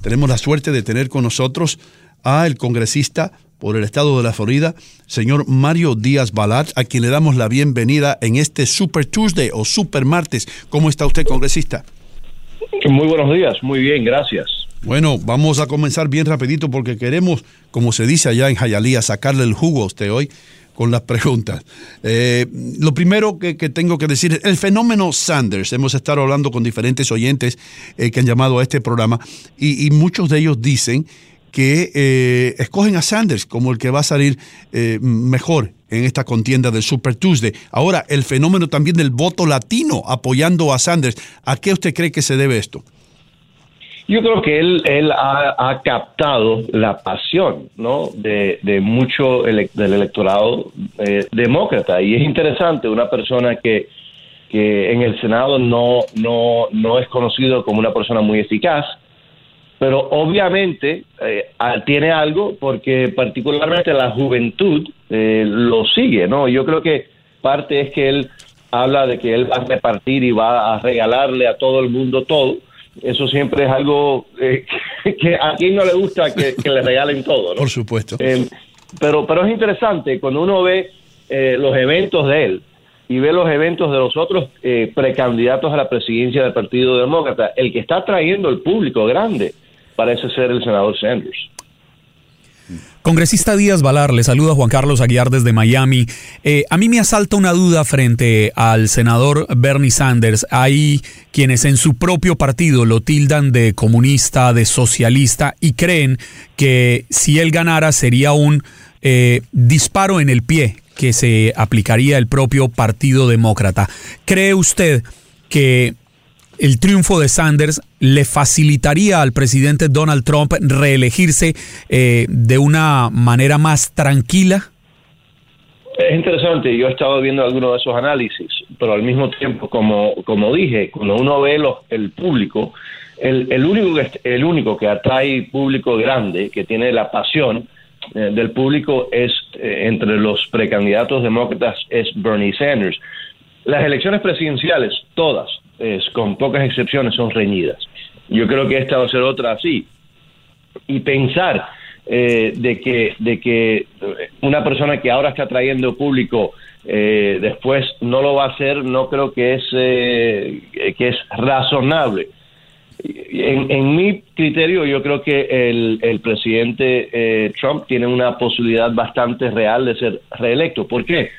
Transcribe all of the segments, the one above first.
Tenemos la suerte de tener con nosotros a el congresista por el estado de la Florida, señor Mario Díaz Balat, a quien le damos la bienvenida en este Super Tuesday o Super Martes. ¿Cómo está usted, congresista? Muy buenos días, muy bien, gracias. Bueno, vamos a comenzar bien rapidito porque queremos, como se dice allá en Jayalía, sacarle el jugo a usted hoy con las preguntas. Eh, lo primero que, tengo que decir es el fenómeno Sanders. Hemos estado hablando con diferentes oyentes eh, que han llamado a este programa y, y muchos de ellos dicen que eh, escogen a Sanders como el que va a salir mejor en esta contienda del Super Tuesday. Ahora, el fenómeno también del voto latino apoyando a Sanders. ¿A qué usted cree que se debe esto? Yo creo que él, él ha, ha captado la pasión ¿no? de, de mucho ele del electorado eh, demócrata. Y es interesante, una persona que, que en el Senado no, no, no es conocido como una persona muy eficaz, pero obviamente eh, tiene algo porque particularmente la juventud eh, lo sigue, ¿no? Yo creo que parte es que él habla de que él va a repartir y va a regalarle a todo el mundo todo. Eso siempre es algo eh, que a quien no le gusta que, que le regalen todo, ¿no? Por supuesto. Eh, pero, pero es interesante cuando uno ve eh, los eventos de él y ve los eventos de los otros eh, precandidatos a la presidencia del Partido Demócrata, el que está trayendo el público grande parece ser el senador Sanders. Congresista Díaz Valar, le saluda Juan Carlos Aguiar desde Miami. Eh, a mí me asalta una duda frente al senador Bernie Sanders. Hay quienes en su propio partido lo tildan de comunista, de socialista y creen que si él ganara sería un eh, disparo en el pie que se aplicaría el propio Partido Demócrata. ¿Cree usted que el triunfo de Sanders le facilitaría al presidente Donald Trump reelegirse eh, de una manera más tranquila? Es interesante, yo he estado viendo algunos de esos análisis, pero al mismo tiempo, como, como dije, cuando uno ve los, el público, el, el, único que, el único que atrae público grande, que tiene la pasión eh, del público, es eh, entre los precandidatos demócratas, es Bernie Sanders. Las elecciones presidenciales, todas, es, con pocas excepciones, son reñidas. Yo creo que esta va a ser otra así. Y pensar eh, de, que, de que una persona que ahora está trayendo público eh, después no lo va a hacer, no creo que es, eh, que es razonable. En, en, mi criterio, yo creo que el, el presidente Trump tiene una posibilidad bastante real de ser reelecto. ¿Por qué?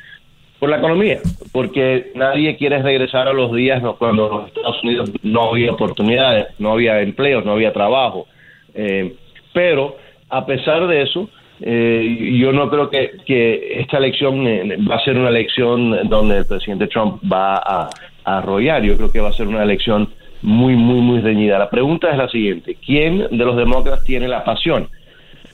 Por la economía, porque nadie quiere regresar a los días cuando en los Estados Unidos no había oportunidades, no había empleos, no había trabajo. Eh, pero a pesar de eso, eh, yo no creo que, que esta elección eh, va a ser una elección donde el presidente Trump va a, a arrollar. Yo creo que va a ser una elección muy, muy, muy reñida. La pregunta es la siguiente: ¿quién de los demócratas tiene la pasión?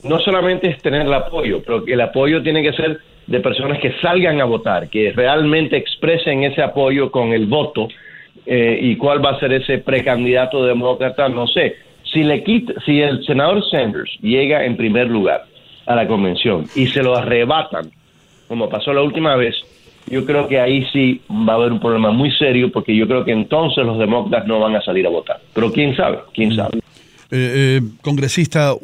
No solamente es tener el apoyo, pero el apoyo tiene que ser de personas que salgan a votar, que realmente expresen ese apoyo con el voto. Eh, ¿Y cuál va a ser ese precandidato demócrata? No sé. Si, le quita, si el senador Sanders llega en primer lugar a la convención y se lo arrebatan, como pasó la última vez, yo creo que ahí sí va a haber un problema muy serio porque yo creo que entonces los demócratas no van a salir a votar. Pero quién sabe, quién sabe. Eh, eh, congresista,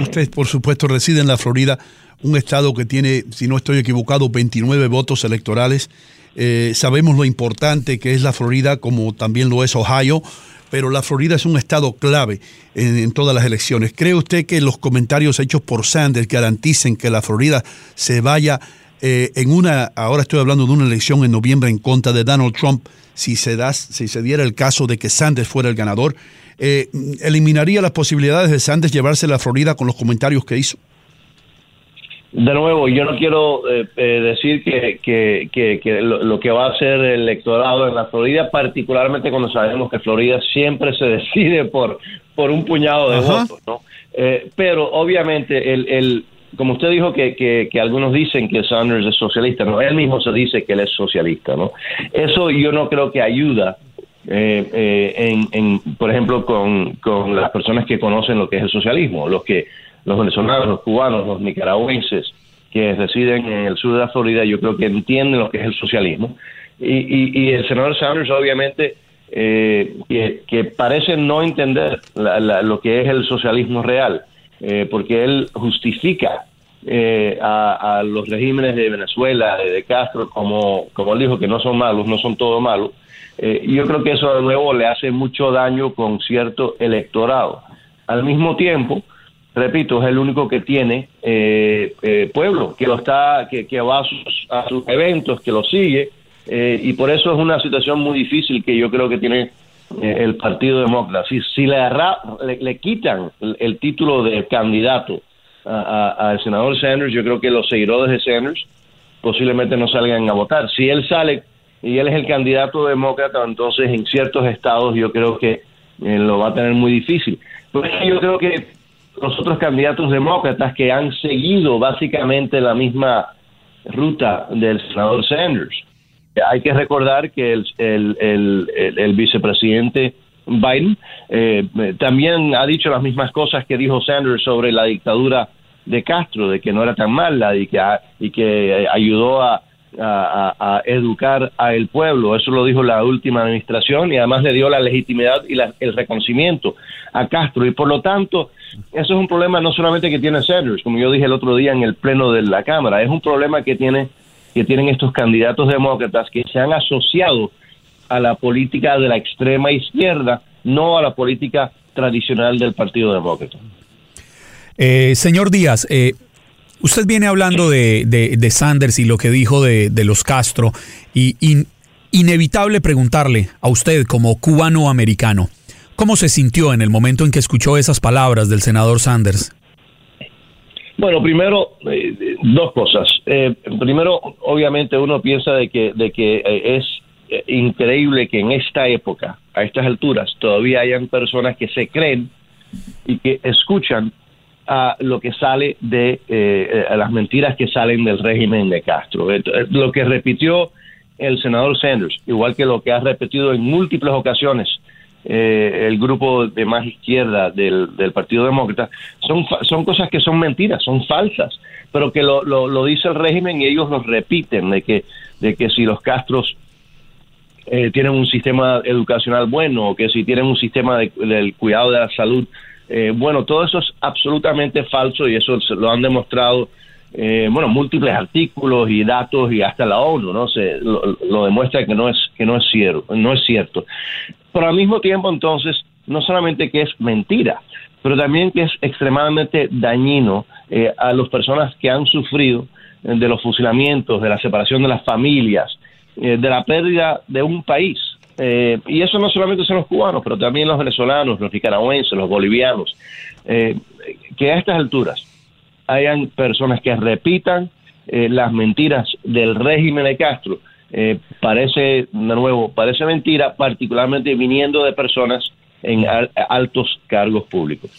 usted por supuesto reside en la Florida un estado que tiene, si no estoy equivocado, 29 votos electorales. Eh, sabemos lo importante que es la Florida, como también lo es Ohio, pero la Florida es un estado clave en, todas las elecciones. ¿Cree usted que los comentarios hechos por Sanders garanticen que la Florida se vaya eh, en una, ahora estoy hablando de una elección en noviembre en contra de Donald Trump, si se, da, si se diera el caso de que Sanders fuera el ganador, eh, eliminaría las posibilidades de Sanders llevarse la Florida con los comentarios que hizo? de nuevo, yo no quiero eh, eh, decir que, que, lo, que va a ser el electorado en la Florida, particularmente cuando sabemos que Florida siempre se decide por, por un puñado de votos, ¿no? Eh, pero obviamente, el, el, como usted dijo que, que, algunos dicen que Sanders es socialista, no, él mismo se dice que él es socialista, ¿no? Eso yo no creo que ayuda. en, en, por ejemplo, con, con las personas que conocen lo que es el socialismo, los que los venezolanos, los cubanos, los nicaragüenses que residen en el sur de la Florida, yo creo que entienden lo que es el socialismo. Y, el senador Sanders, obviamente, eh, que, parece no entender lo que es el socialismo real, eh, porque él justifica eh, a, los regímenes de Venezuela, de, Castro, como, como dijo, que no son malos, no son todos malos. yo creo que eso de nuevo le hace mucho daño con cierto electorado. Al mismo tiempo, repito, es el único que tiene eh, eh, pueblo, que lo está, que, va a sus, eventos, que lo sigue, eh, y por eso es una situación muy difícil que yo creo que tiene el Partido Demócrata. Si, si le, le, quitan el, título de candidato al senador Sanders, yo creo que los seguidores de Sanders posiblemente no salgan a votar. Si él sale y él es el candidato demócrata, entonces en ciertos estados yo creo que lo va a tener muy difícil. Pues yo creo que los otros candidatos demócratas que han seguido básicamente la misma ruta del senador Sanders. Hay que recordar que el, el, el, vicepresidente Biden eh, también ha dicho las mismas cosas que dijo Sanders sobre la dictadura de Castro, de que no era tan mala y que, y que ayudó a, a, educar al pueblo. Eso lo dijo la última administración y además le dio la legitimidad y el reconocimiento a Castro. Y por lo tanto, eso es un problema no solamente que tiene Sanders, como yo dije el otro día en el pleno de la Cámara, es un problema que tiene que tienen estos candidatos demócratas que se han asociado a la política de la extrema izquierda, no a la política tradicional del Partido Demócrata. Eh, señor Díaz, eh, usted viene hablando de, de, Sanders y lo que dijo de, de los Castro, y inevitable preguntarle a usted como cubano-americano, ¿Cómo se sintió en el momento en que escuchó esas palabras del senador Sanders? Bueno, primero, eh, dos cosas. Eh, primero, obviamente uno piensa de que, de que eh, es increíble que en esta época, a estas alturas, todavía hayan personas que se creen y que escuchan a lo que sale de las mentiras que salen del régimen de Castro. Lo que repitió el senador Sanders, igual que lo que ha repetido en múltiples ocasiones eh, el grupo de más izquierda del, Partido Demócrata, son, son cosas que son mentiras, son falsas, pero que lo, lo, dice el régimen y ellos lo repiten, de que, de que si los Castros eh, tienen un sistema educacional bueno, o que si tienen un sistema del cuidado de la salud eh, bueno, todo eso es absolutamente falso y eso lo han demostrado eh, bueno, múltiples artículos y datos y hasta la ONU, ¿no? Se, lo, demuestra que no es que no es cierto, no es cierto. Pero al mismo tiempo, entonces, no solamente que es mentira, pero también que es extremadamente dañino eh, a las personas que han sufrido de los fusilamientos, de la separación de las familias, de la pérdida de un país. y eso no solamente son los cubanos, pero también los venezolanos, los nicaragüenses, los bolivianos. que a estas alturas hayan personas que repitan las mentiras del régimen de Castro, parece, de nuevo, parece mentira, particularmente viniendo de personas en altos cargos públicos.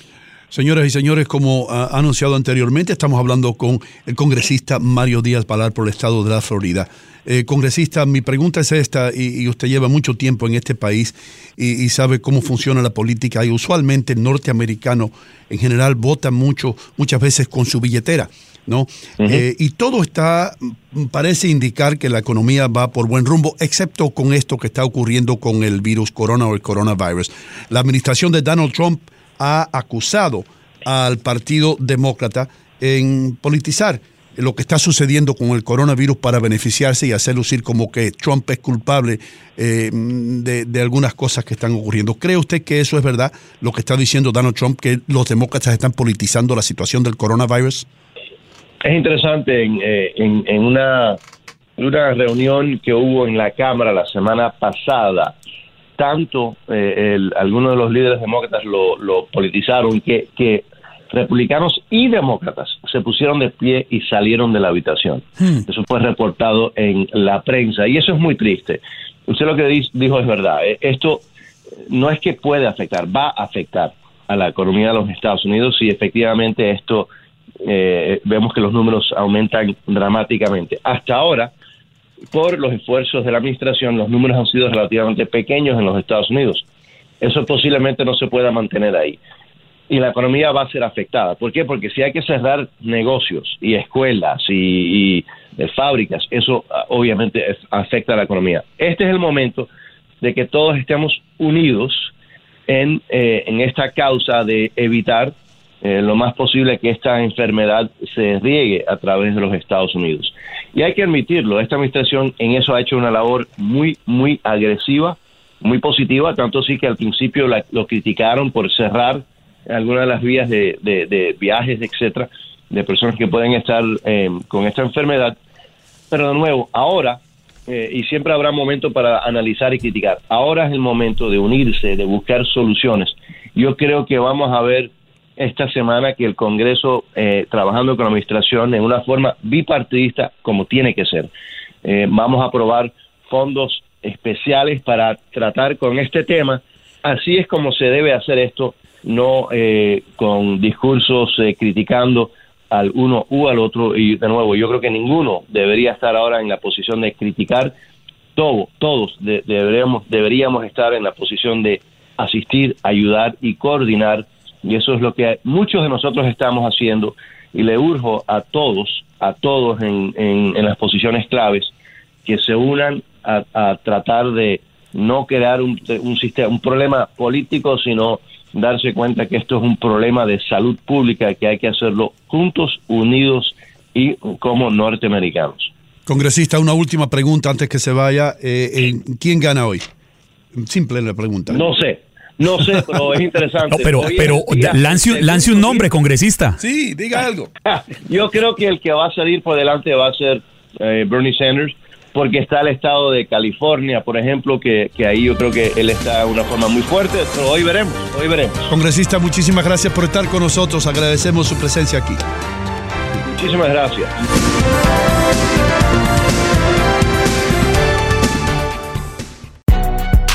Señoras y señores, como ha anunciado anteriormente, estamos hablando con el congresista Mario Díaz Palar por el estado de la Florida. Eh, congresista, mi pregunta es esta, y, usted lleva mucho tiempo en este país y, sabe cómo funciona la política, y usualmente el norteamericano en general vota mucho, muchas veces con su billetera. ¿no? Eh, y todo está, mm, parece indicar que la economía va por buen rumbo, excepto con esto que está ocurriendo con el virus corona o el coronavirus. La administración de Donald Trump ha acusado al Partido Demócrata en politizar lo que está sucediendo con el coronavirus para beneficiarse y hacer lucir como que Trump es culpable eh, de, algunas cosas que están ocurriendo. ¿Cree usted que eso es verdad, lo que está diciendo Donald Trump, que los demócratas están politizando la situación del coronavirus? Es interesante, en, eh, en, una, una reunión que hubo en la Cámara la semana pasada, tanto eh, algunos de los líderes demócratas lo, politizaron que, que, republicanos y demócratas se pusieron de pie y salieron de la habitación. Hmm. Eso fue reportado en la prensa y eso es muy triste. Usted lo que dijo es verdad. Eh, esto no es que puede afectar, va a afectar a la economía de los Estados Unidos y efectivamente esto eh, vemos que los números aumentan dramáticamente. Hasta ahora, por los esfuerzos de la administración, los números han sido relativamente pequeños en los Estados Unidos. Eso posiblemente no se pueda mantener ahí. Y la economía va a ser afectada. ¿Por qué? Porque si hay que cerrar negocios y escuelas y, eh, fábricas, eso ah, obviamente afecta a la economía. Este es el momento de que todos estemos unidos en, eh, en esta causa de evitar eh, lo más posible que esta enfermedad se riegue a través de los Estados Unidos. Y hay que admitirlo, esta administración en eso ha hecho una labor muy, muy agresiva, muy positiva, tanto sí que al principio lo criticaron por cerrar algunas de las vías de, viajes, etcétera, de personas que pueden estar eh, con esta enfermedad. Pero de nuevo, ahora, eh, y siempre habrá momento para analizar y criticar, ahora es el momento de unirse, de buscar soluciones. Yo creo que vamos a ver esta semana que el Congreso, eh, trabajando con la Administración en una forma bipartidista, como tiene que ser, eh, vamos a aprobar fondos especiales para tratar con este tema. Así es como se debe hacer esto, no eh, con discursos criticando al uno u al otro. Y de nuevo, yo creo que ninguno debería estar ahora en la posición de criticar. Todo, todos deberíamos, deberíamos estar en la posición de asistir, ayudar y coordinar y eso es lo que muchos de nosotros estamos haciendo. Y le urjo a todos, a todos en, en, las posiciones claves, que se unan a, tratar de no crear un, un, sistema, un problema político, sino darse cuenta que esto es un problema de salud pública que hay que hacerlo juntos, unidos y como norteamericanos. Congresista, una última pregunta antes que se vaya. Eh, ¿Quién gana hoy? Simple la pregunta. No sé. No sé, pero es interesante. pero pero lance, un nombre, congresista. Sí, diga algo. Yo creo que el que va a salir por delante va a ser eh, Bernie Sanders, porque está el estado de California, por ejemplo, que, que, ahí yo creo que él está de una forma muy fuerte, pero hoy veremos, hoy veremos. Congresista, muchísimas gracias por estar con nosotros, agradecemos su presencia aquí. Muchísimas gracias.